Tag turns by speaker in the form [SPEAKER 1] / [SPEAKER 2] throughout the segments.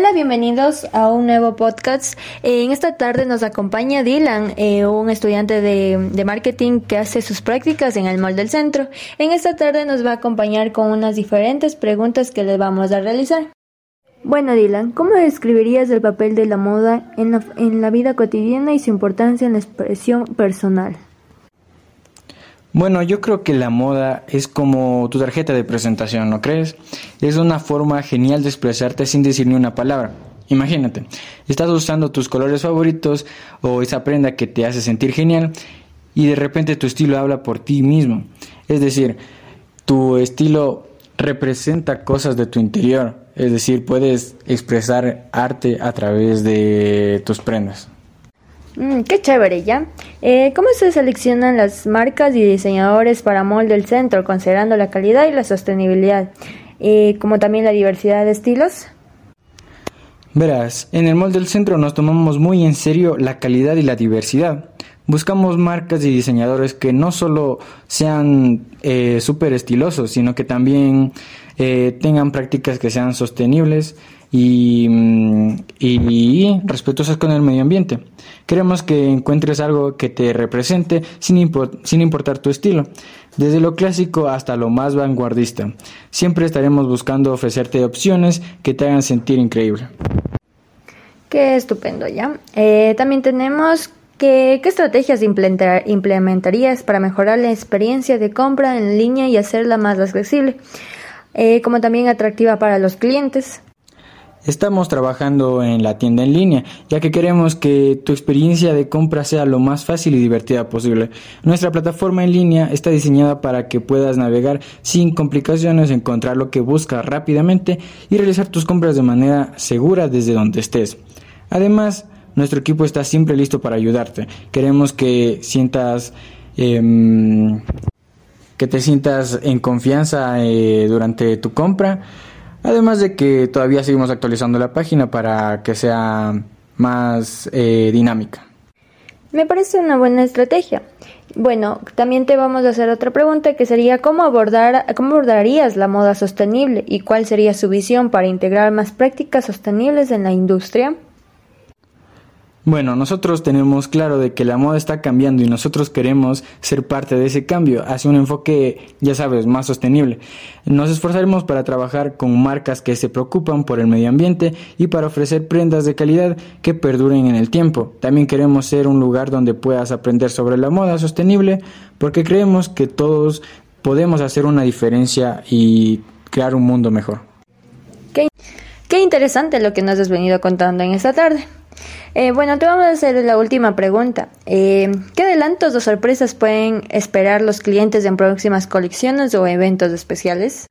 [SPEAKER 1] Hola, bienvenidos a un nuevo podcast. Eh, en esta tarde nos acompaña Dylan, eh, un estudiante de, marketing que hace sus prácticas en el Mall del Centro. En esta tarde nos va a acompañar con unas diferentes preguntas que le vamos a realizar. Bueno, Dylan, ¿cómo describirías el papel de la moda en la, en la vida cotidiana y su importancia en la expresión personal?
[SPEAKER 2] Bueno, yo creo que la moda es como tu tarjeta de presentación, ¿no crees? Es una forma genial de expresarte sin decir ni una palabra. Imagínate, estás usando tus colores favoritos o esa prenda que te hace sentir genial y de repente tu estilo habla por ti mismo. Es decir, tu estilo representa cosas de tu interior. Es decir, puedes expresar arte a través de tus prendas.
[SPEAKER 1] Mm, qué chévere, ¿ya? Eh, ¿Cómo se seleccionan las marcas y diseñadores para Mall del Centro, considerando la calidad y la sostenibilidad, eh, como también la diversidad de estilos?
[SPEAKER 2] Verás, en el Mall del Centro nos tomamos muy en serio la calidad y la diversidad. Buscamos marcas y diseñadores que no solo sean eh, súper estilosos, sino que también eh, tengan prácticas que sean sostenibles y, mm, y, respetuosas con el medio ambiente. Queremos que encuentres algo que te represente sin, sin importar tu estilo, desde lo clásico hasta lo más vanguardista. Siempre estaremos buscando ofrecerte opciones que te hagan sentir increíble.
[SPEAKER 1] Qué estupendo, ¿ya? Eh, también tenemos ¿Qué, estrategias implementarías para mejorar la experiencia de compra en línea y hacerla más accesible, eh, como también atractiva para los clientes?
[SPEAKER 2] Estamos trabajando en la tienda en línea, ya que queremos que tu experiencia de compra sea lo más fácil y divertida posible. Nuestra plataforma en línea está diseñada para que puedas navegar sin complicaciones, encontrar lo que buscas rápidamente y realizar tus compras de manera segura desde donde estés. Además, nuestro equipo está siempre listo para ayudarte. Queremos que sientas em, que te sientas en confianza eh, durante tu compra. Además de que todavía seguimos actualizando la página para que sea más eh, dinámica.
[SPEAKER 1] Me parece una buena estrategia. Bueno, también te vamos a hacer otra pregunta que sería ¿cómo, abordar, cómo abordarías la moda sostenible y cuál sería su visión para integrar más prácticas sostenibles en la industria?
[SPEAKER 2] Bueno, nosotros tenemos claro de que la moda está cambiando y nosotros queremos ser parte de ese cambio hacia un enfoque, ya sabes, más sostenible. Nos esforzaremos para trabajar con marcas que se preocupan por el medio ambiente y para ofrecer prendas de calidad que perduren en el tiempo. También queremos ser un lugar donde puedas aprender sobre la moda sostenible porque creemos que todos podemos hacer una diferencia y crear un mundo mejor.
[SPEAKER 1] Qué, qué interesante lo que nos has venido contando en esta tarde. Eh, bueno, te vamos a hacer la última pregunta. Eh, ¿Qué adelantos o sorpresas pueden esperar los clientes en próximas colecciones o eventos especiales?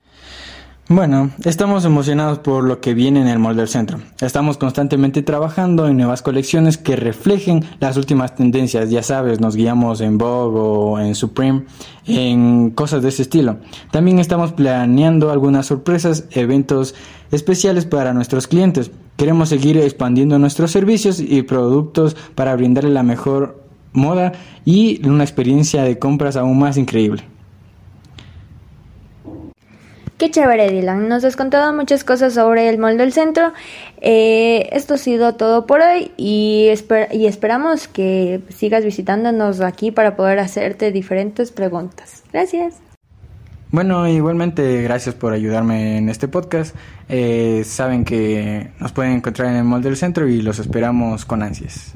[SPEAKER 2] Bueno, estamos emocionados por lo que viene en el Mall del Centro. Estamos constantemente trabajando en nuevas colecciones que reflejen las últimas tendencias. Ya sabes, nos guiamos en Vogue o en Supreme, en cosas de ese estilo. También estamos planeando algunas sorpresas, eventos especiales para nuestros clientes. Queremos seguir expandiendo nuestros servicios y productos para brindarle la mejor moda y una experiencia de compras aún más increíble.
[SPEAKER 1] Qué chévere, Dylan. Nos has contado muchas cosas sobre el molde del centro. Eh, esto ha sido todo por hoy y esperamos que sigas visitándonos aquí para poder hacerte diferentes preguntas. Gracias.
[SPEAKER 2] Bueno, igualmente gracias por ayudarme en este podcast. Eh, saben que nos pueden encontrar en el molde del centro y los esperamos con ansias.